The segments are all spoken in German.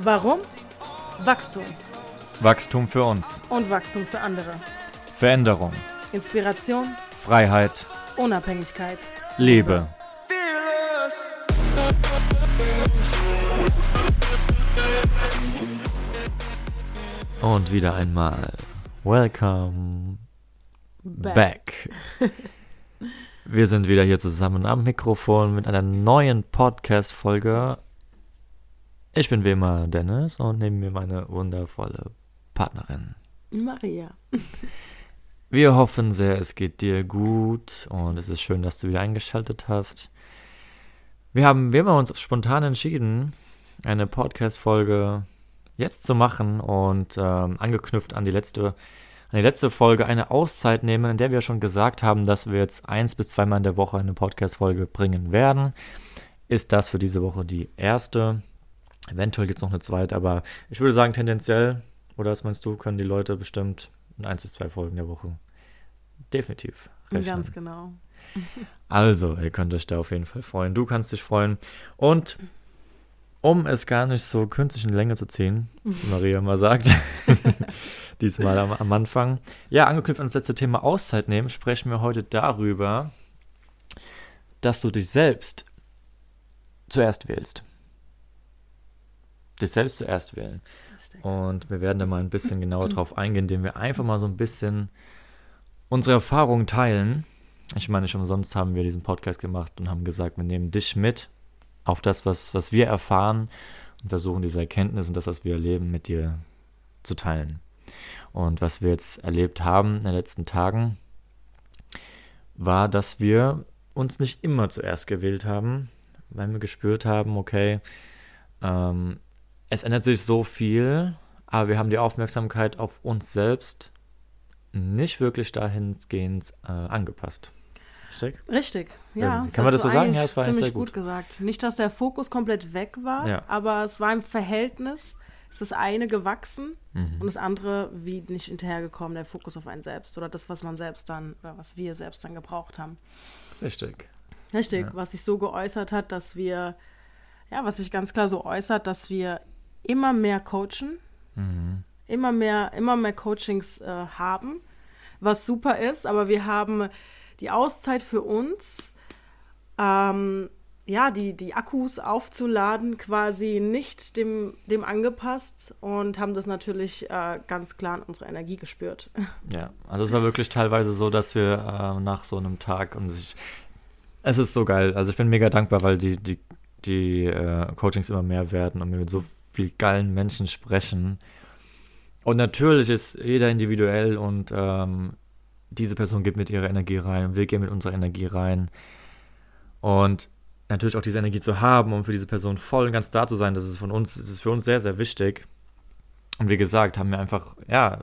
Warum? Wachstum. Wachstum für uns. Und Wachstum für andere. Veränderung. Inspiration. Freiheit. Unabhängigkeit. Liebe. Und wieder einmal. Welcome back. back. Wir sind wieder hier zusammen am Mikrofon mit einer neuen Podcast-Folge ich bin wie immer Dennis und neben mir meine wundervolle Partnerin. Maria. Wir hoffen sehr, es geht dir gut und es ist schön, dass du wieder eingeschaltet hast. Wir haben, wir haben uns spontan entschieden, eine Podcast-Folge jetzt zu machen und ähm, angeknüpft an die letzte, an die letzte Folge eine Auszeit nehmen, in der wir schon gesagt haben, dass wir jetzt eins bis zweimal in der Woche eine Podcast-Folge bringen werden. Ist das für diese Woche die erste? Eventuell gibt es noch eine zweite, aber ich würde sagen, tendenziell, oder was meinst du, können die Leute bestimmt in ein bis zwei Folgen der Woche definitiv rechnen. Ganz genau. Also, ihr könnt euch da auf jeden Fall freuen. Du kannst dich freuen. Und um es gar nicht so künstlich in Länge zu ziehen, wie Maria mal sagt, diesmal am, am, Anfang. Ja, angeknüpft an das letzte Thema Auszeit nehmen, sprechen wir heute darüber, dass du dich selbst zuerst wählst dich selbst zuerst wählen. Und wir werden da mal ein bisschen genauer drauf eingehen, indem wir einfach mal so ein bisschen unsere Erfahrungen teilen. Ich meine, schon sonst haben wir diesen Podcast gemacht und haben gesagt, wir nehmen dich mit auf das, was, was wir erfahren und versuchen diese Erkenntnis und das, was wir erleben, mit dir zu teilen. Und was wir jetzt erlebt haben in den letzten Tagen, war, dass wir uns nicht immer zuerst gewählt haben, weil wir gespürt haben, okay, ähm, es ändert sich so viel, aber wir haben die Aufmerksamkeit auf uns selbst nicht wirklich dahingehend äh, angepasst. Richtig? Richtig, ja. Kann man das so sagen? Ja, es war ziemlich sehr gut. gut gesagt. Nicht, dass der Fokus komplett weg war, ja. aber es war im Verhältnis. Es ist das eine gewachsen mhm. und das andere wie nicht hinterhergekommen, der Fokus auf einen selbst oder das, was man selbst dann, oder was wir selbst dann gebraucht haben. Richtig. Richtig, ja. was sich so geäußert hat, dass wir, ja, was sich ganz klar so äußert, dass wir immer mehr coachen, mhm. immer mehr, immer mehr Coachings äh, haben, was super ist, aber wir haben die Auszeit für uns, ähm, ja, die, die Akkus aufzuladen, quasi nicht dem, dem angepasst und haben das natürlich äh, ganz klar in unserer Energie gespürt. Ja, also es war wirklich teilweise so, dass wir äh, nach so einem Tag und ich, es ist so geil. Also ich bin mega dankbar, weil die, die, die äh, Coachings immer mehr werden und wir mit so viel geilen Menschen sprechen. Und natürlich ist jeder individuell und ähm, diese Person gibt mit ihrer Energie rein und wir gehen mit unserer Energie rein. Und natürlich auch diese Energie zu haben, um für diese Person voll und ganz da zu sein, das ist von uns, das ist für uns sehr, sehr wichtig. Und wie gesagt, haben wir einfach, ja,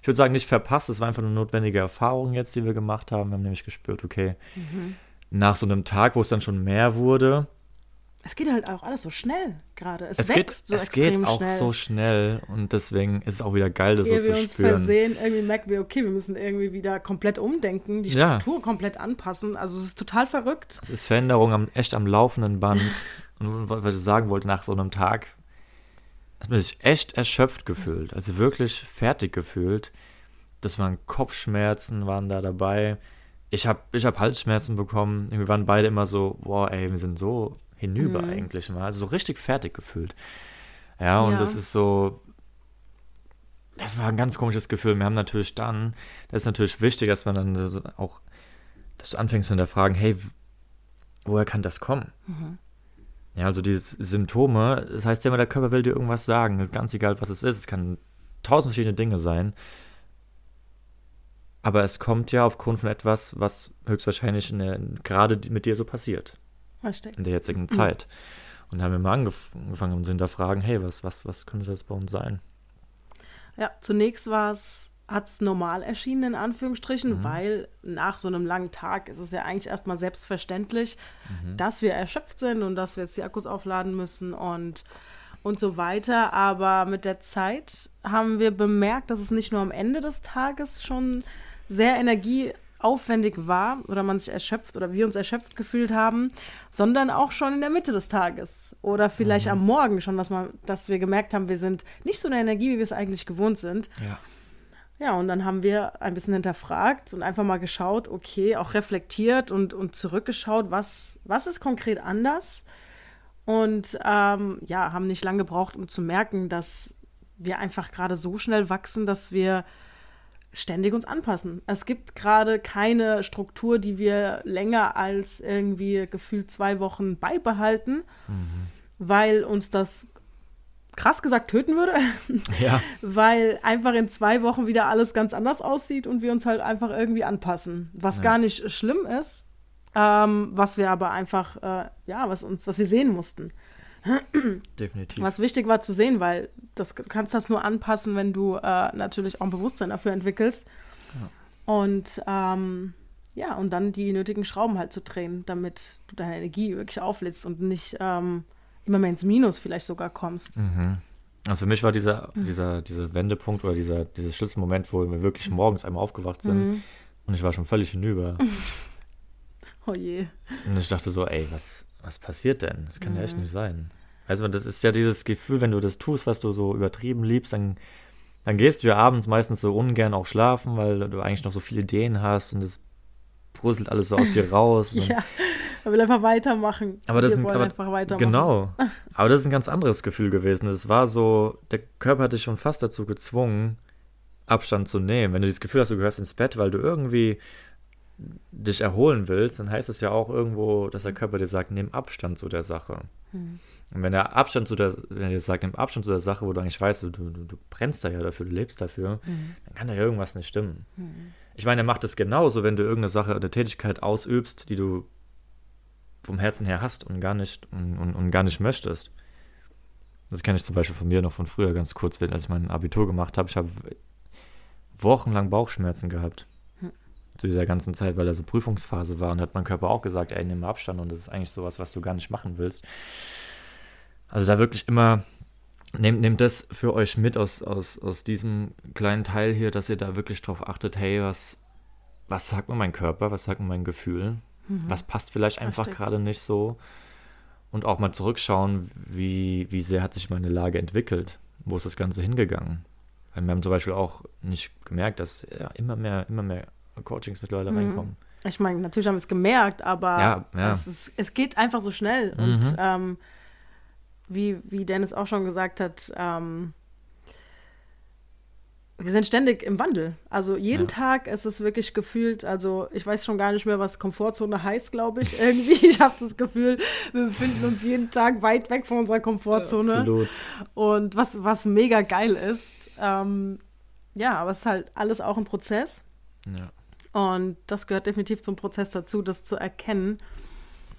ich würde sagen, nicht verpasst, es war einfach eine notwendige Erfahrung jetzt, die wir gemacht haben. Wir haben nämlich gespürt, okay, mhm. nach so einem Tag, wo es dann schon mehr wurde, es geht halt auch alles so schnell gerade. Es, es, wächst geht, so es geht auch schnell. so schnell und deswegen ist es auch wieder geil, das Ehe so zu uns spüren. Versehen, irgendwie merken wir, okay, wir müssen irgendwie wieder komplett umdenken, die Struktur ja. komplett anpassen. Also es ist total verrückt. Es ist Veränderung am, echt am laufenden Band. und was ich sagen wollte, nach so einem Tag hat man sich echt erschöpft gefühlt, also wirklich fertig gefühlt. Das waren Kopfschmerzen, waren da dabei. Ich habe ich hab Halsschmerzen bekommen. Wir waren beide immer so, boah, ey, wir sind so hinüber mhm. eigentlich mal. Also so richtig fertig gefühlt. Ja, und ja. das ist so, das war ein ganz komisches Gefühl. Wir haben natürlich dann, das ist natürlich wichtig, dass man dann auch, dass du anfängst zu hinterfragen, hey, woher kann das kommen? Mhm. Ja, also die Symptome, das heißt ja immer, der Körper will dir irgendwas sagen, ganz egal, was es ist. Es kann tausend verschiedene Dinge sein. Aber es kommt ja aufgrund von etwas, was höchstwahrscheinlich gerade mit dir so passiert. In der jetzigen mhm. Zeit. Und haben wir mal angef angefangen, uns zu hinterfragen, hey, was, was, was könnte das bei uns sein? Ja, zunächst war es, hat es normal erschienen, in Anführungsstrichen, mhm. weil nach so einem langen Tag ist es ja eigentlich erstmal selbstverständlich, mhm. dass wir erschöpft sind und dass wir jetzt die Akkus aufladen müssen und, und so weiter. Aber mit der Zeit haben wir bemerkt, dass es nicht nur am Ende des Tages schon sehr Energie aufwendig war oder man sich erschöpft oder wir uns erschöpft gefühlt haben, sondern auch schon in der Mitte des Tages oder vielleicht mhm. am Morgen schon, dass, man, dass wir gemerkt haben, wir sind nicht so in der Energie, wie wir es eigentlich gewohnt sind. Ja. Ja, und dann haben wir ein bisschen hinterfragt und einfach mal geschaut, okay, auch reflektiert und, und zurückgeschaut, was, was ist konkret anders. Und ähm, ja, haben nicht lange gebraucht, um zu merken, dass wir einfach gerade so schnell wachsen, dass wir ständig uns anpassen. Es gibt gerade keine Struktur, die wir länger als irgendwie gefühlt zwei Wochen beibehalten, mhm. weil uns das krass gesagt töten würde. Ja. weil einfach in zwei Wochen wieder alles ganz anders aussieht und wir uns halt einfach irgendwie anpassen. Was ja. gar nicht schlimm ist, ähm, was wir aber einfach, äh, ja, was uns, was wir sehen mussten. Definitiv. Was wichtig war zu sehen, weil das, du kannst das nur anpassen, wenn du äh, natürlich auch ein Bewusstsein dafür entwickelst. Ja. Und ähm, ja, und dann die nötigen Schrauben halt zu drehen, damit du deine Energie wirklich auflädst und nicht ähm, immer mehr ins Minus vielleicht sogar kommst. Mhm. Also für mich war dieser, mhm. dieser, dieser Wendepunkt oder dieser, dieser Schlüsselmoment, wo wir wirklich morgens einmal aufgewacht sind mhm. und ich war schon völlig hinüber. oh je. Und ich dachte so, ey, was, was passiert denn? Das kann ja echt mhm. nicht sein. Also das ist ja dieses Gefühl, wenn du das tust, was du so übertrieben liebst, dann, dann gehst du ja abends meistens so ungern auch schlafen, weil du eigentlich noch so viele Ideen hast und es bröselt alles so aus dir raus. ja, man will einfach weitermachen. Aber das Wir ist ein, aber, einfach weitermachen. Genau. Aber das ist ein ganz anderes Gefühl gewesen. Es war so, der Körper hat dich schon fast dazu gezwungen, Abstand zu nehmen. Wenn du das Gefühl hast, du gehörst ins Bett, weil du irgendwie dich erholen willst, dann heißt es ja auch irgendwo, dass der Körper dir sagt, nimm Abstand zu der Sache. Hm. Und wenn er Abstand zu der, wenn er sagt, nimm Abstand zu der Sache, wo du eigentlich weißt, du, du, du brennst da ja dafür, du lebst dafür, hm. dann kann da ja irgendwas nicht stimmen. Hm. Ich meine, er macht es genauso, wenn du irgendeine Sache oder Tätigkeit ausübst, die du vom Herzen her hast und gar nicht und, und, und gar nicht möchtest. Das kenne ich zum Beispiel von mir noch von früher ganz kurz, als ich mein Abitur gemacht habe. Ich habe wochenlang Bauchschmerzen gehabt zu dieser ganzen Zeit, weil da so Prüfungsphase war und hat mein Körper auch gesagt, ey, nimm Abstand und das ist eigentlich sowas, was du gar nicht machen willst. Also da wirklich immer, nehmt, nehmt das für euch mit aus, aus, aus diesem kleinen Teil hier, dass ihr da wirklich drauf achtet, hey, was, was sagt mir mein Körper, was sagt mir mein Gefühl, mhm. was passt vielleicht einfach gerade nicht so und auch mal zurückschauen, wie, wie sehr hat sich meine Lage entwickelt, wo ist das Ganze hingegangen. Weil wir haben zum Beispiel auch nicht gemerkt, dass ja, immer mehr, immer mehr Coachings mittlerweile mhm. reinkommen. Ich meine, natürlich haben wir es gemerkt, aber ja, ja. Es, ist, es geht einfach so schnell. Mhm. Und ähm, wie, wie Dennis auch schon gesagt hat, ähm, wir sind ständig im Wandel. Also jeden ja. Tag ist es wirklich gefühlt, also ich weiß schon gar nicht mehr, was Komfortzone heißt, glaube ich. Irgendwie, ich habe das Gefühl, wir befinden uns jeden Tag weit weg von unserer Komfortzone. Absolut. Und was, was mega geil ist. Ähm, ja, aber es ist halt alles auch ein Prozess. Ja. Und das gehört definitiv zum Prozess dazu, das zu erkennen.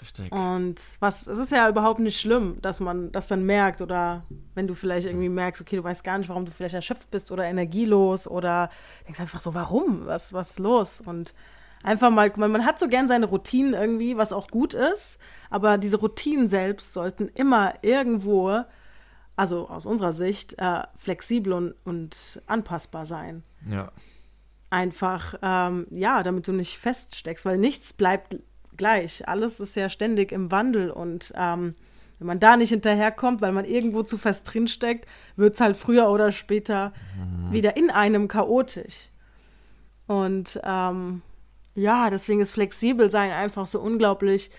Richtig. Und was, es ist ja überhaupt nicht schlimm, dass man das dann merkt oder wenn du vielleicht irgendwie merkst, okay, du weißt gar nicht, warum du vielleicht erschöpft bist oder energielos oder denkst einfach so, warum? Was, was ist los? Und einfach mal, man, man hat so gern seine Routinen irgendwie, was auch gut ist, aber diese Routinen selbst sollten immer irgendwo, also aus unserer Sicht, äh, flexibel und, und anpassbar sein. Ja. Einfach, ähm, ja, damit du nicht feststeckst, weil nichts bleibt gleich. Alles ist ja ständig im Wandel und ähm, wenn man da nicht hinterherkommt, weil man irgendwo zu fest drinsteckt, wird es halt früher oder später mhm. wieder in einem chaotisch. Und ähm, ja, deswegen ist flexibel sein einfach so unglaublich,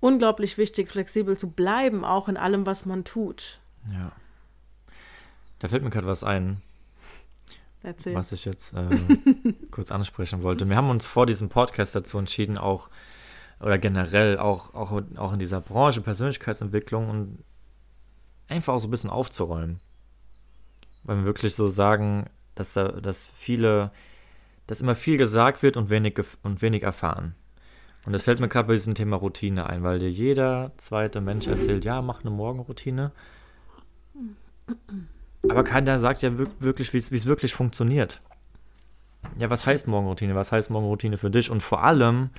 unglaublich wichtig, flexibel zu bleiben, auch in allem, was man tut. Ja. Da fällt mir gerade was ein. Erzähl. Was ich jetzt äh, kurz ansprechen wollte. Wir haben uns vor diesem Podcast dazu entschieden, auch oder generell auch, auch, auch in dieser Branche Persönlichkeitsentwicklung und einfach auch so ein bisschen aufzuräumen. Weil wir wirklich so sagen, dass, dass viele, dass immer viel gesagt wird und wenig, und wenig erfahren. Und das fällt mir gerade bei diesem Thema Routine ein, weil dir jeder zweite Mensch erzählt, ja, mach eine Morgenroutine. Aber keiner sagt ja wirklich, wie es wirklich funktioniert. Ja, was heißt Morgenroutine? Was heißt Morgenroutine für dich? Und vor allem,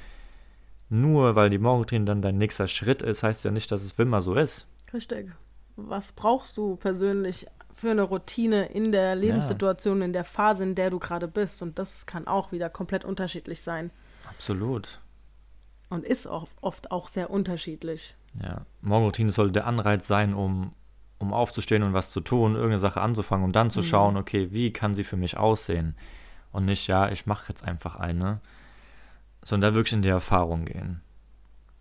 nur weil die Morgenroutine dann dein nächster Schritt ist, heißt ja nicht, dass es immer so ist. Richtig. Was brauchst du persönlich für eine Routine in der Lebenssituation, ja. in der Phase, in der du gerade bist? Und das kann auch wieder komplett unterschiedlich sein. Absolut. Und ist auch oft auch sehr unterschiedlich. Ja, Morgenroutine sollte der Anreiz sein, um, um aufzustehen und was zu tun, irgendeine Sache anzufangen, um dann zu mhm. schauen, okay, wie kann sie für mich aussehen? Und nicht, ja, ich mache jetzt einfach eine, sondern da wirklich in die Erfahrung gehen.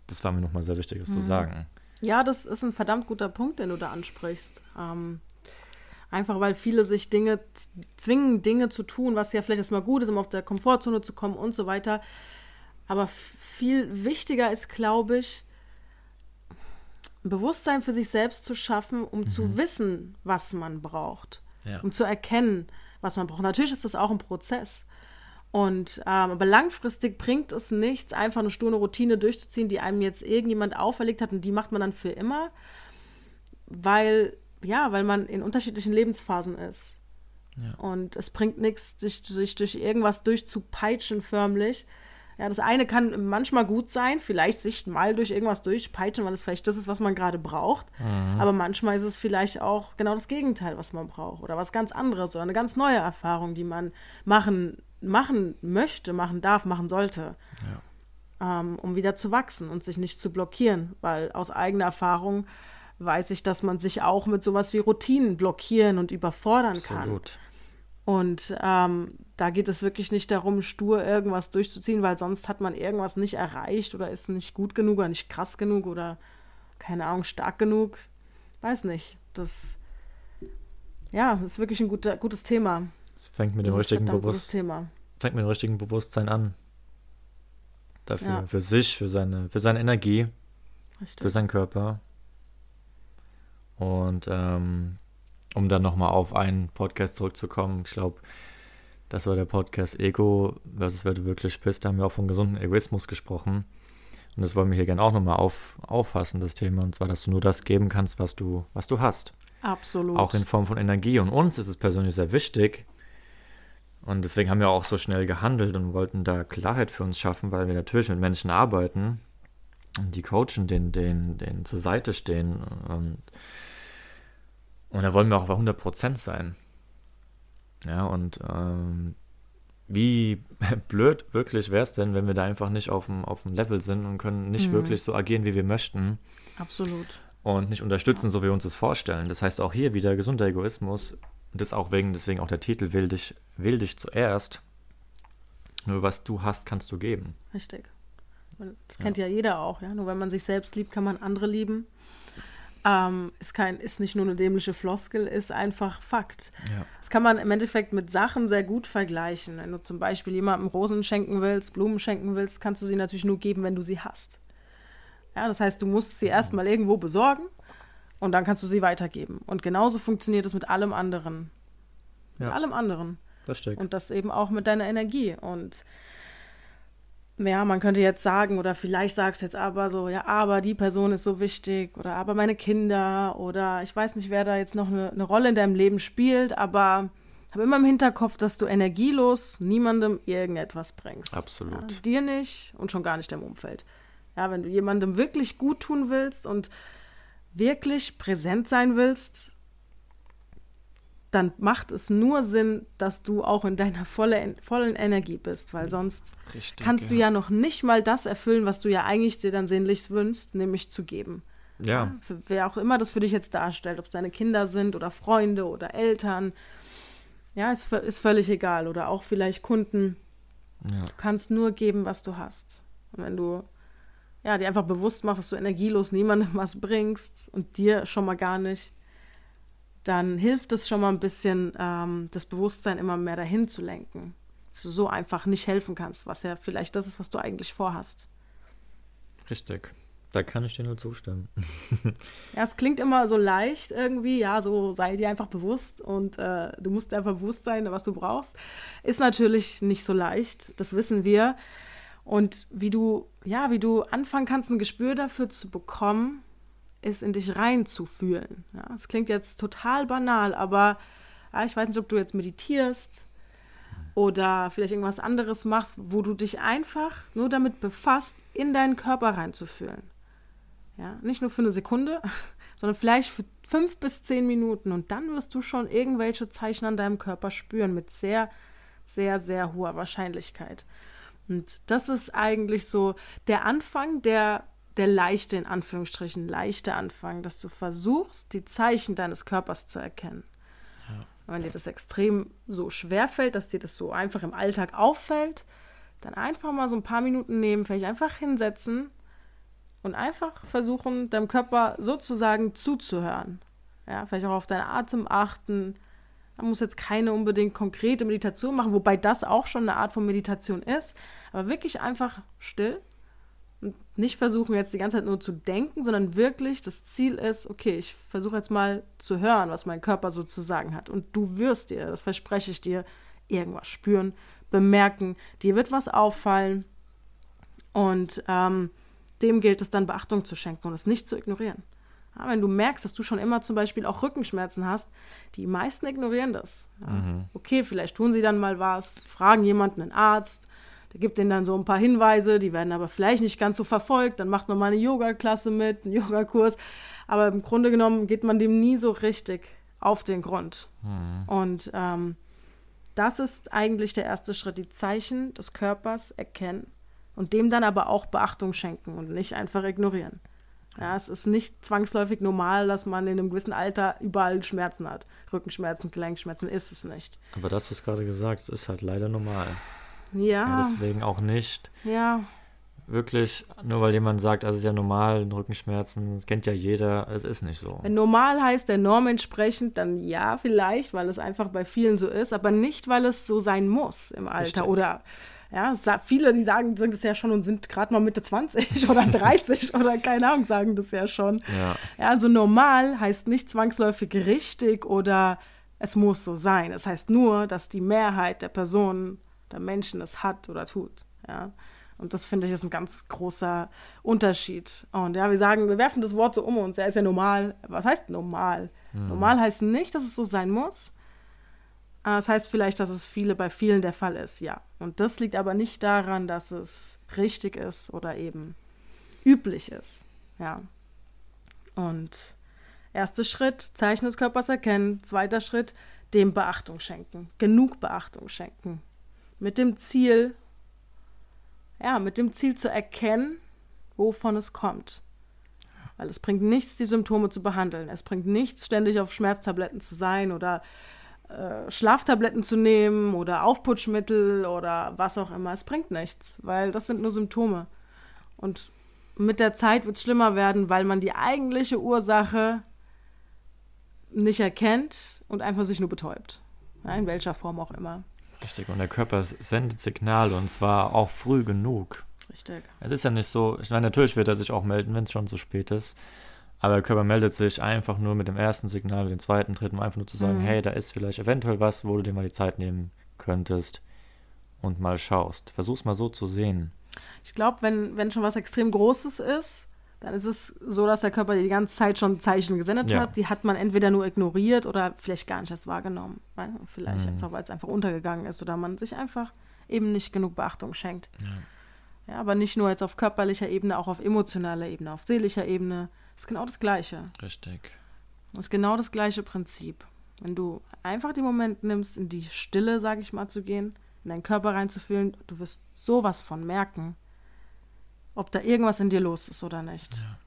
Das war mir nochmal sehr wichtig, das mhm. zu sagen. Ja, das ist ein verdammt guter Punkt, den du da ansprichst. Ähm, einfach weil viele sich Dinge zwingen, Dinge zu tun, was ja vielleicht erstmal gut ist, um auf der Komfortzone zu kommen und so weiter. Aber viel wichtiger ist, glaube ich, Bewusstsein für sich selbst zu schaffen, um mhm. zu wissen, was man braucht. Ja. Um zu erkennen, was man braucht. Natürlich ist das auch ein Prozess. Und ähm, aber langfristig bringt es nichts, einfach eine sture Routine durchzuziehen, die einem jetzt irgendjemand auferlegt hat und die macht man dann für immer, weil ja, weil man in unterschiedlichen Lebensphasen ist. Ja. Und es bringt nichts, sich, sich durch irgendwas durchzupeitschen förmlich, ja, das eine kann manchmal gut sein, vielleicht sich mal durch irgendwas durchpeitschen, weil es vielleicht das ist, was man gerade braucht. Mhm. Aber manchmal ist es vielleicht auch genau das Gegenteil, was man braucht. Oder was ganz anderes oder eine ganz neue Erfahrung, die man machen, machen möchte, machen darf, machen sollte. Ja. Ähm, um wieder zu wachsen und sich nicht zu blockieren. Weil aus eigener Erfahrung weiß ich, dass man sich auch mit sowas wie Routinen blockieren und überfordern Absolut. kann. Und ähm, da geht es wirklich nicht darum, stur irgendwas durchzuziehen, weil sonst hat man irgendwas nicht erreicht oder ist nicht gut genug oder nicht krass genug oder keine Ahnung, stark genug. Weiß nicht. Das ja, ist wirklich ein guter, gutes Thema. Es fängt mit dem richtigen Bewusstsein. Fängt mit dem richtigen Bewusstsein an. Dafür, ja. für sich, für seine, für seine Energie, Richtig. für seinen Körper. Und ähm, um dann nochmal auf einen Podcast zurückzukommen, ich glaube, das war der Podcast Ego versus wer du wirklich bist. Da haben wir auch von gesunden Egoismus gesprochen. Und das wollen wir hier gerne auch nochmal auf, auffassen, das Thema. Und zwar, dass du nur das geben kannst, was du, was du hast. Absolut. Auch in Form von Energie. Und uns ist es persönlich sehr wichtig. Und deswegen haben wir auch so schnell gehandelt und wollten da Klarheit für uns schaffen, weil wir natürlich mit Menschen arbeiten und die coachen, denen, denen, denen zur Seite stehen. Und und da wollen wir auch bei 100% sein. Ja, und ähm, wie blöd wirklich wäre es denn, wenn wir da einfach nicht auf dem, auf dem Level sind und können nicht mhm. wirklich so agieren, wie wir möchten. Absolut. Und nicht unterstützen, so wie wir uns das vorstellen. Das heißt auch hier wieder gesunder Egoismus. Und das auch wegen, deswegen auch der Titel will dich, will dich zuerst. Nur was du hast, kannst du geben. Richtig. Das kennt ja. ja jeder auch, ja. Nur wenn man sich selbst liebt, kann man andere lieben. Ähm, ist, kein, ist nicht nur eine dämliche Floskel, ist einfach Fakt. Ja. Das kann man im Endeffekt mit Sachen sehr gut vergleichen. Wenn du zum Beispiel jemandem Rosen schenken willst, Blumen schenken willst, kannst du sie natürlich nur geben, wenn du sie hast. Ja, das heißt, du musst sie erstmal irgendwo besorgen und dann kannst du sie weitergeben. Und genauso funktioniert es mit allem anderen. Mit ja. allem anderen. Das stimmt. Und das eben auch mit deiner Energie. Und ja, man könnte jetzt sagen, oder vielleicht sagst du jetzt aber so, ja, aber die Person ist so wichtig, oder aber meine Kinder, oder ich weiß nicht, wer da jetzt noch eine, eine Rolle in deinem Leben spielt, aber habe immer im Hinterkopf, dass du energielos niemandem irgendetwas bringst. Absolut. Ja, dir nicht und schon gar nicht deinem Umfeld. Ja, wenn du jemandem wirklich gut tun willst und wirklich präsent sein willst, dann macht es nur Sinn, dass du auch in deiner volle, vollen Energie bist, weil sonst Richtig, kannst ja. du ja noch nicht mal das erfüllen, was du ja eigentlich dir dann sehnlichst wünschst, nämlich zu geben. Ja. ja wer auch immer das für dich jetzt darstellt, ob es deine Kinder sind oder Freunde oder Eltern, ja, ist, ist völlig egal. Oder auch vielleicht Kunden. Ja. Du kannst nur geben, was du hast. Und wenn du ja, dir einfach bewusst machst, dass du energielos niemandem was bringst und dir schon mal gar nicht, dann hilft es schon mal ein bisschen, ähm, das Bewusstsein immer mehr dahin zu lenken. Dass du so einfach nicht helfen kannst, was ja vielleicht das ist, was du eigentlich vorhast. Richtig. Da kann ich dir nur zustimmen. ja, es klingt immer so leicht irgendwie, ja, so sei dir einfach bewusst und äh, du musst einfach bewusst sein, was du brauchst. Ist natürlich nicht so leicht, das wissen wir. Und wie du, ja, wie du anfangen kannst, ein Gespür dafür zu bekommen, ist, in dich reinzufühlen. Ja, das klingt jetzt total banal, aber ja, ich weiß nicht, ob du jetzt meditierst oder vielleicht irgendwas anderes machst, wo du dich einfach nur damit befasst, in deinen Körper reinzufühlen. Ja, nicht nur für eine Sekunde, sondern vielleicht für fünf bis zehn Minuten und dann wirst du schon irgendwelche Zeichen an deinem Körper spüren mit sehr, sehr, sehr hoher Wahrscheinlichkeit. Und das ist eigentlich so der Anfang, der, der leichte, in Anführungsstrichen, leichte Anfang, dass du versuchst, die Zeichen deines Körpers zu erkennen. Ja. Wenn dir das extrem so schwer fällt, dass dir das so einfach im Alltag auffällt, dann einfach mal so ein paar Minuten nehmen, vielleicht einfach hinsetzen und einfach versuchen, deinem Körper sozusagen zuzuhören. Ja, vielleicht auch auf deinen Atem achten. Man muss jetzt keine unbedingt konkrete Meditation machen, wobei das auch schon eine Art von Meditation ist. Aber wirklich einfach still nicht versuchen, jetzt die ganze Zeit nur zu denken, sondern wirklich das Ziel ist, okay, ich versuche jetzt mal zu hören, was mein Körper sozusagen hat. Und du wirst dir, das verspreche ich dir, irgendwas spüren, bemerken. Dir wird was auffallen. Und ähm, dem gilt es dann Beachtung zu schenken und es nicht zu ignorieren. Ja, wenn du merkst, dass du schon immer zum Beispiel auch Rückenschmerzen hast, die meisten ignorieren das. Ja, mhm. Okay, vielleicht tun sie dann mal was, fragen jemanden, einen Arzt, der gibt denen dann so ein paar Hinweise, die werden aber vielleicht nicht ganz so verfolgt. Dann macht man mal eine Yoga-Klasse mit, einen Yogakurs. Aber im Grunde genommen geht man dem nie so richtig auf den Grund. Mhm. Und ähm, das ist eigentlich der erste Schritt, die Zeichen des Körpers erkennen und dem dann aber auch Beachtung schenken und nicht einfach ignorieren. Ja, es ist nicht zwangsläufig normal, dass man in einem gewissen Alter überall Schmerzen hat. Rückenschmerzen, Gelenkschmerzen ist es nicht. Aber das, was du gerade gesagt hast, ist halt leider normal. Ja. ja. Deswegen auch nicht. Ja. Wirklich, nur weil jemand sagt, das ist ja normal, Rückenschmerzen, das kennt ja jeder, es ist nicht so. Wenn normal heißt der Norm entsprechend, dann ja, vielleicht, weil es einfach bei vielen so ist, aber nicht, weil es so sein muss im Alter. Richtig. Oder ja, viele, die sagen, sind das ja schon und sind gerade mal Mitte 20 oder 30 oder keine Ahnung, sagen das ja schon. Ja. ja. Also normal heißt nicht zwangsläufig richtig oder es muss so sein. Es heißt nur, dass die Mehrheit der Personen, der Menschen es hat oder tut. Ja. Und das finde ich ist ein ganz großer Unterschied. Und ja, wir sagen, wir werfen das Wort so um uns. Er ist ja normal. Was heißt normal? Mhm. Normal heißt nicht, dass es so sein muss. Ah, das heißt vielleicht, dass es viele bei vielen der Fall ist, ja. Und das liegt aber nicht daran, dass es richtig ist oder eben üblich ist, ja. Und erster Schritt, Zeichen des Körpers erkennen. Zweiter Schritt, dem Beachtung schenken. Genug Beachtung schenken. Mit dem Ziel, ja, mit dem Ziel zu erkennen, wovon es kommt. Weil es bringt nichts, die Symptome zu behandeln. Es bringt nichts, ständig auf Schmerztabletten zu sein oder äh, Schlaftabletten zu nehmen oder Aufputschmittel oder was auch immer. Es bringt nichts, weil das sind nur Symptome. Und mit der Zeit wird es schlimmer werden, weil man die eigentliche Ursache nicht erkennt und einfach sich nur betäubt. Ja, in welcher Form auch immer. Richtig, und der Körper sendet Signale und zwar auch früh genug. Richtig. Es ist ja nicht so, ich meine, natürlich wird er sich auch melden, wenn es schon zu spät ist. Aber der Körper meldet sich einfach nur mit dem ersten Signal, dem zweiten, dritten, um einfach nur zu sagen, mhm. hey, da ist vielleicht eventuell was, wo du dir mal die Zeit nehmen könntest und mal schaust. Versuch's mal so zu sehen. Ich glaube, wenn, wenn schon was extrem Großes ist, dann ist es so, dass der Körper die ganze Zeit schon Zeichen gesendet ja. hat. Die hat man entweder nur ignoriert oder vielleicht gar nicht erst wahrgenommen. Vielleicht mhm. einfach, weil es einfach untergegangen ist oder man sich einfach eben nicht genug Beachtung schenkt. Ja. ja, aber nicht nur jetzt auf körperlicher Ebene, auch auf emotionaler Ebene, auf seelischer Ebene. Das ist genau das Gleiche. Richtig. Das ist genau das gleiche Prinzip. Wenn du einfach den Moment nimmst, in die Stille, sage ich mal, zu gehen, in deinen Körper reinzufühlen, du wirst sowas von merken, ob da irgendwas in dir los ist oder nicht. Ja.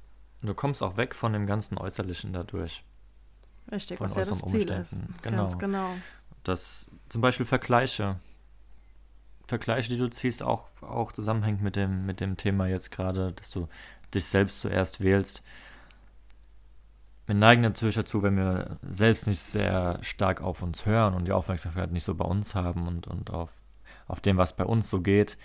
Du kommst auch weg von dem ganzen Äußerlichen dadurch. Richtig, von was ja das Ziel Umständen. ist. Genau. Ganz genau. Das zum Beispiel Vergleiche. Vergleiche, die du ziehst, auch, auch zusammenhängt mit dem, mit dem Thema jetzt gerade, dass du dich selbst zuerst wählst wir neigen natürlich dazu, wenn wir selbst nicht sehr stark auf uns hören und die Aufmerksamkeit nicht so bei uns haben und, und auf, auf dem, was bei uns so geht,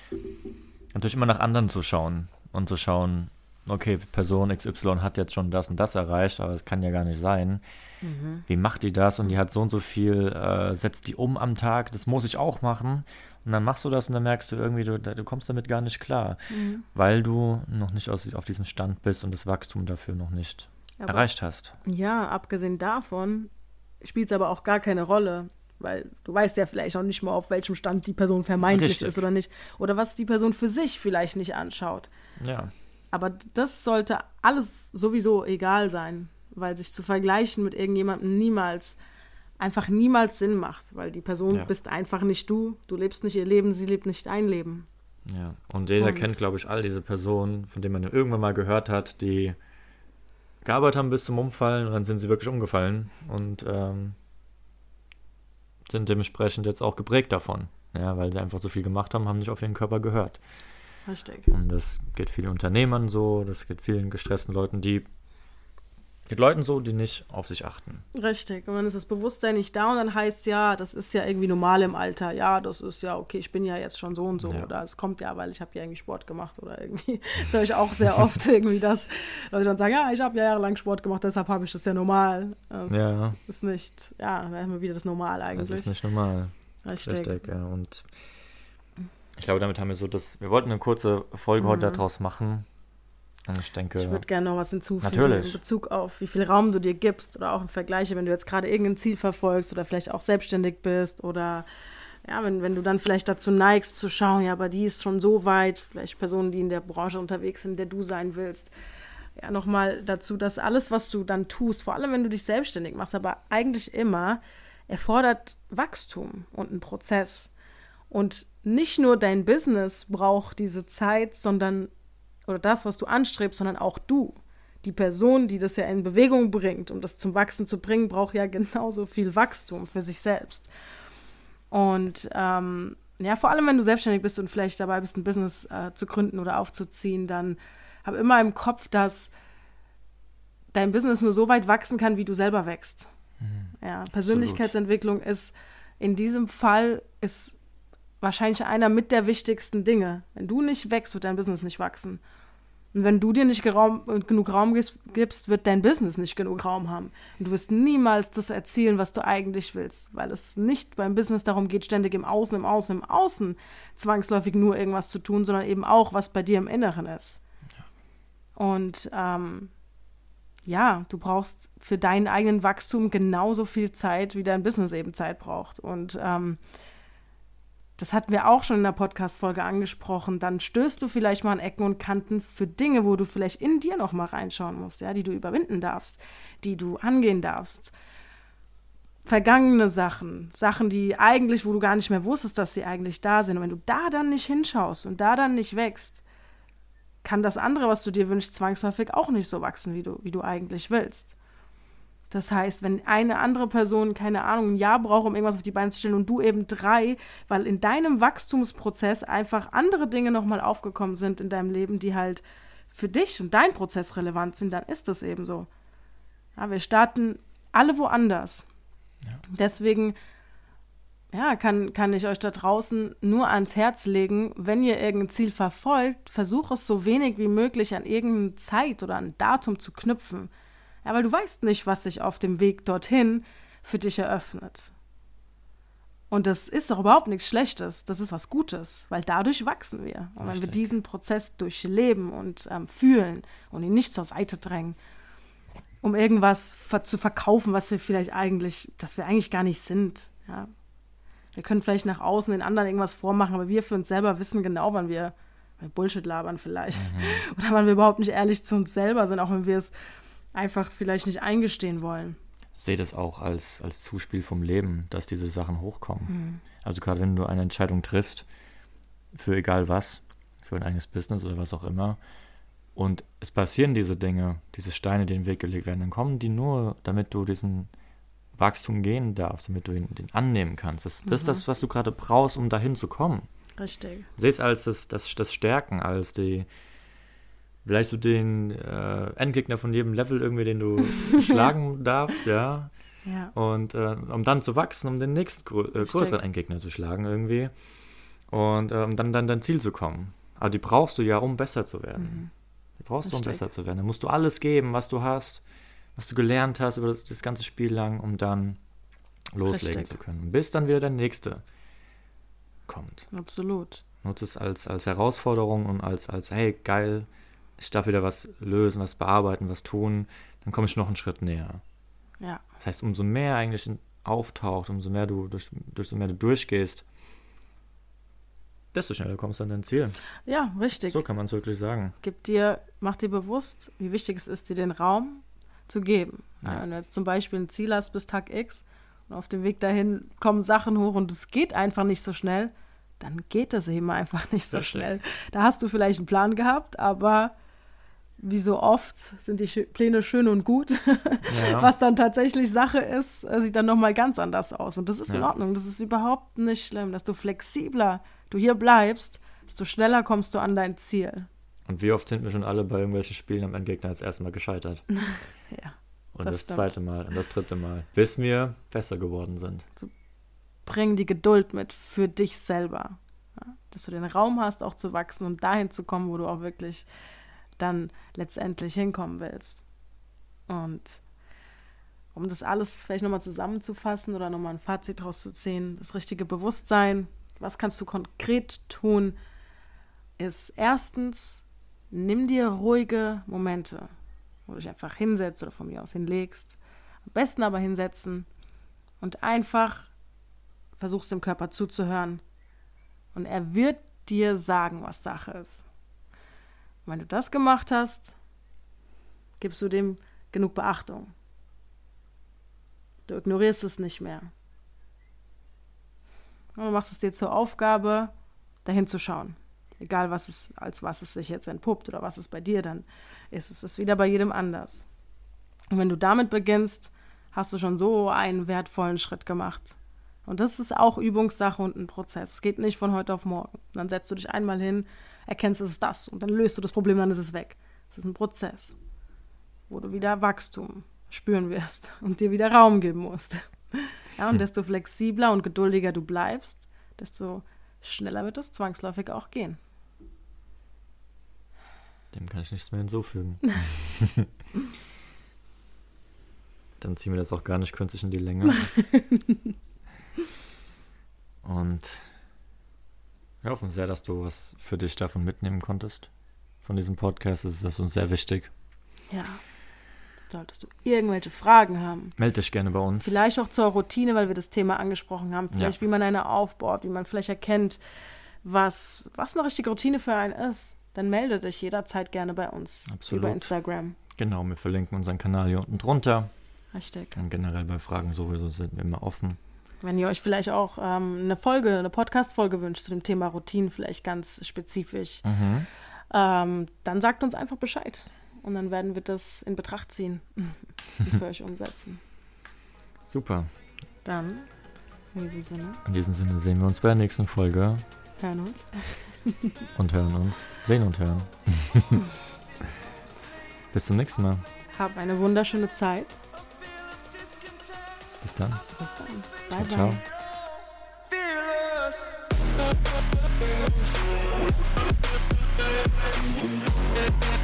natürlich immer nach anderen zu schauen und zu schauen, okay, Person XY hat jetzt schon das und das erreicht, aber es kann ja gar nicht sein. Mhm. Wie macht die das? Und die hat so und so viel, äh, setzt die um am Tag, das muss ich auch machen. Und dann machst du das und dann merkst du irgendwie, du, du kommst damit gar nicht klar, mhm. weil du noch nicht aus, auf diesem Stand bist und das Wachstum dafür noch nicht aber, erreicht hast. Ja, abgesehen davon spielt es aber auch gar keine Rolle, weil du weißt ja vielleicht auch nicht mal, auf welchem Stand die Person vermeintlich Richtig. ist oder nicht. Oder was die Person für sich vielleicht nicht anschaut. Ja. Aber das sollte alles sowieso egal sein, weil sich zu vergleichen mit irgendjemandem niemals, einfach niemals Sinn macht, weil die Person ja. bist einfach nicht du. Du lebst nicht ihr Leben, sie lebt nicht dein Leben. Ja, und jeder Und- kennt, glaube ich, all diese Personen, von denen man irgendwann mal gehört hat, die gearbeitet haben bis zum Umfallen und dann sind sie wirklich umgefallen und ähm, sind dementsprechend jetzt auch geprägt davon. Ja, weil sie einfach so viel gemacht haben, haben nicht auf ihren Körper gehört. Richtig. Und das geht vielen Unternehmern so, das geht vielen gestressten Leuten, die geht Leuten so, die nicht auf sich achten. Richtig. Und dann ist das Bewusstsein nicht da und dann heißt es ja, das ist ja irgendwie normal im Alter. Ja, das ist ja, okay, ich bin ja jetzt schon so und so. Ja. Oder es kommt ja, weil ich habe ja irgendwie Sport gemacht oder irgendwie. Das höre ich auch sehr oft irgendwie, dass Leute dann sagen, ja, ich habe ja jahrelang Sport gemacht, deshalb habe ich das ja normal. Das Ja. ist nicht, ja, da haben wir wieder das Normal eigentlich. Das ist nicht normal. Richtig. Richtig, ja. Und ich glaube, damit haben wir so das. Wir wollten eine kurze Folge heute Mhm. daraus machen. Ich denke, Ich würde gerne noch was hinzufügen Natürlich. in Bezug auf, wie viel Raum du dir gibst oder auch im Vergleich, wenn du jetzt gerade irgendein Ziel verfolgst oder vielleicht auch selbstständig bist oder ja, wenn, wenn du dann vielleicht dazu neigst zu schauen, ja, aber die ist schon so weit, vielleicht Personen, die in der Branche unterwegs sind, in der du sein willst. Ja, nochmal dazu, dass alles, was du dann tust, vor allem wenn du dich selbstständig machst, aber eigentlich immer, erfordert Wachstum und einen Prozess. Und nicht nur dein Business braucht diese Zeit, sondern oder das, was du anstrebst, sondern auch du. Die Person, die das ja in Bewegung bringt, um das zum Wachsen zu bringen, braucht ja genauso viel Wachstum für sich selbst. Und ähm, ja, vor allem, wenn du selbstständig bist und vielleicht dabei bist, ein Business äh, zu gründen oder aufzuziehen, dann hab immer im Kopf, dass dein Business nur so weit wachsen kann, wie du selber wächst. Ja, Persönlichkeitsentwicklung ist in diesem Fall ist wahrscheinlich einer mit der wichtigsten Dinge. Wenn du nicht wächst, wird dein Business nicht wachsen. Und wenn du dir nicht geraum, genug Raum gibst, wird dein Business nicht genug Raum haben. Und du wirst niemals das erzielen, was du eigentlich willst, weil es nicht beim Business darum geht, ständig im Außen, im Außen, im Außen zwangsläufig nur irgendwas zu tun, sondern eben auch, was bei dir im Inneren ist. Und ähm, ja, du brauchst für deinen eigenen Wachstum genauso viel Zeit, wie dein Business eben Zeit braucht. Und ähm, das hatten wir auch schon in der Podcast-Folge angesprochen. Dann stößt du vielleicht mal an Ecken und Kanten für Dinge, wo du vielleicht in dir noch mal reinschauen musst, ja, die du überwinden darfst, die du angehen darfst. Vergangene Sachen, Sachen, die eigentlich, wo du gar nicht mehr wusstest, dass sie eigentlich da sind. Und wenn du da dann nicht hinschaust und da dann nicht wächst, kann das andere, was du dir wünschst, zwangsläufig auch nicht so wachsen, wie du, wie du eigentlich willst. Das heißt, wenn eine andere Person, keine Ahnung, ein Jahr braucht, um irgendwas auf die Beine zu stellen und du eben drei, weil in deinem Wachstumsprozess einfach andere Dinge nochmal aufgekommen sind in deinem Leben, die halt für dich und dein Prozess relevant sind, dann ist das eben so. Ja, wir starten alle woanders. Deswegen ja, kann, kann ich euch da draußen nur ans Herz legen, wenn ihr irgendein Ziel verfolgt, versucht es so wenig wie möglich an irgendeine Zeit oder ein Datum zu knüpfen. Ja, weil du weißt nicht, was sich auf dem Weg dorthin für dich eröffnet. Und das ist doch überhaupt nichts Schlechtes, das ist was Gutes, weil dadurch wachsen wir. Und wenn wir Richtig. diesen Prozess durchleben und ähm, fühlen und ihn nicht zur Seite drängen, um irgendwas ver zu verkaufen, was wir vielleicht eigentlich, das wir eigentlich gar nicht sind. Ja. Wir können vielleicht nach außen den anderen irgendwas vormachen, aber wir für uns selber wissen genau, wann wir wann wir Bullshit labern vielleicht. Oder wann wir überhaupt nicht ehrlich zu uns selber sind, auch wenn wir es einfach vielleicht nicht eingestehen wollen. sehe das auch als, als Zuspiel vom Leben, dass diese Sachen hochkommen. Mhm. Also gerade wenn du eine Entscheidung triffst, für egal was, für ein eigenes Business oder was auch immer, und es passieren diese Dinge, diese Steine, die in den Weg gelegt werden, dann kommen die nur, damit du diesen Wachstum gehen darfst, damit du ihn, den annehmen kannst. Das, das ist Mhm. das, was du gerade brauchst, um dahin zu kommen. Richtig. Sehe es als das, das, das Stärken, als die, vielleicht so den äh, Endgegner von jedem Level irgendwie, den du schlagen darfst, ja. Ja. Und äh, um dann zu wachsen, um den nächsten grö äh, größeren. Endgegner zu schlagen irgendwie. Und äh, um dann, dann dein Ziel zu kommen. Aber die brauchst du ja, um besser zu werden. Die brauchst du, um besser zu werden. Da musst du alles geben, was du hast, was du gelernt hast über das, das ganze Spiel lang, um dann loslegen Richtig. zu können. Bis dann wieder der nächste kommt. Absolut. Nutze es als, als Herausforderung und als, als, hey, geil, ich darf wieder was lösen, was bearbeiten, was tun, dann komme ich noch einen Schritt näher. Ja. Das heißt, umso mehr eigentlich auftaucht, umso mehr du durch, durch mehr du durchgehst, desto schneller kommst du an dein Ziel. Ja, richtig. So kann man es wirklich sagen. Gib dir, mach dir bewusst, wie wichtig es ist, dir den Raum zu geben. Ja. Wenn du jetzt zum Beispiel ein Ziel hast bis Tag X und auf dem Weg dahin kommen Sachen hoch und es geht einfach nicht so schnell, dann geht das eben einfach nicht so das schnell. Da hast du vielleicht einen Plan gehabt, aber wie so oft sind die Pläne schön und gut. Ja. Was dann tatsächlich Sache ist, äh, sieht dann nochmal ganz anders aus. Und das ist ja. in Ordnung. Das ist überhaupt nicht schlimm. Desto flexibler du hier bleibst, desto schneller kommst du an dein Ziel. Und wie oft sind wir schon alle bei irgendwelchen Spielen am Endgegner das erste Mal gescheitert? ja. Und das, das zweite Mal und das dritte Mal, bis wir besser geworden sind. So, bring die Geduld mit für dich selber. Ja? Dass du den Raum hast, auch zu wachsen und dahin zu kommen, wo du auch wirklich dann letztendlich hinkommen willst. Und um das alles vielleicht nochmal zusammenzufassen oder nochmal ein Fazit daraus zu ziehen, das richtige Bewusstsein, was kannst du konkret tun, ist erstens, nimm dir ruhige Momente, wo du dich einfach hinsetzt oder von mir aus hinlegst. Am besten aber hinsetzen und einfach versuchst dem Körper zuzuhören. Und er wird dir sagen, was Sache ist. Und wenn du das gemacht hast, gibst du dem genug Beachtung. Du ignorierst es nicht mehr. Und du machst es dir zur Aufgabe, dahin zu schauen. Egal, was es, als was es sich jetzt entpuppt oder was es bei dir dann ist. Es ist wieder bei jedem anders. Und wenn du damit beginnst, hast du schon so einen wertvollen Schritt gemacht. Und das ist auch Übungssache und ein Prozess. Es geht nicht von heute auf morgen. Dann setzt du dich einmal hin, erkennst, es ist das und dann löst du das Problem, dann ist es weg. Es ist ein Prozess, wo du wieder Wachstum spüren wirst und dir wieder Raum geben musst. Ja, und hm. desto flexibler und geduldiger du bleibst, desto schneller wird es zwangsläufig auch gehen. Dem kann ich nichts mehr hinzufügen. Dann ziehen wir das auch gar nicht künstlich in die Länge. Und wir hoffen sehr, dass du was für dich davon mitnehmen konntest. Von diesem Podcast ist das uns sehr wichtig. Ja. Solltest du irgendwelche Fragen haben. Melde dich gerne bei uns. Vielleicht auch zur Routine, weil wir das Thema angesprochen haben. Vielleicht, ja. wie man eine aufbaut, wie man vielleicht erkennt, was, was eine richtige Routine für einen ist. Dann melde dich jederzeit gerne bei uns. Absolut. Über Instagram. Genau, wir verlinken unseren Kanal hier unten drunter. Richtig. Und generell bei Fragen sowieso sind wir immer offen. Wenn ihr euch vielleicht auch ähm, eine Folge, eine Podcast-Folge wünscht zu dem Thema Routinen, vielleicht ganz spezifisch, mhm. ähm, dann sagt uns einfach Bescheid. Und dann werden wir das in Betracht ziehen und für euch umsetzen. Super. Dann, in diesem Sinne. In diesem Sinne sehen wir uns bei der nächsten Folge. Hören uns. und hören uns. Sehen und hören. Bis zum nächsten Mal. Hab eine wunderschöne Zeit. Bis dann. Bis dann. Bye, ciao, bye. Ciao.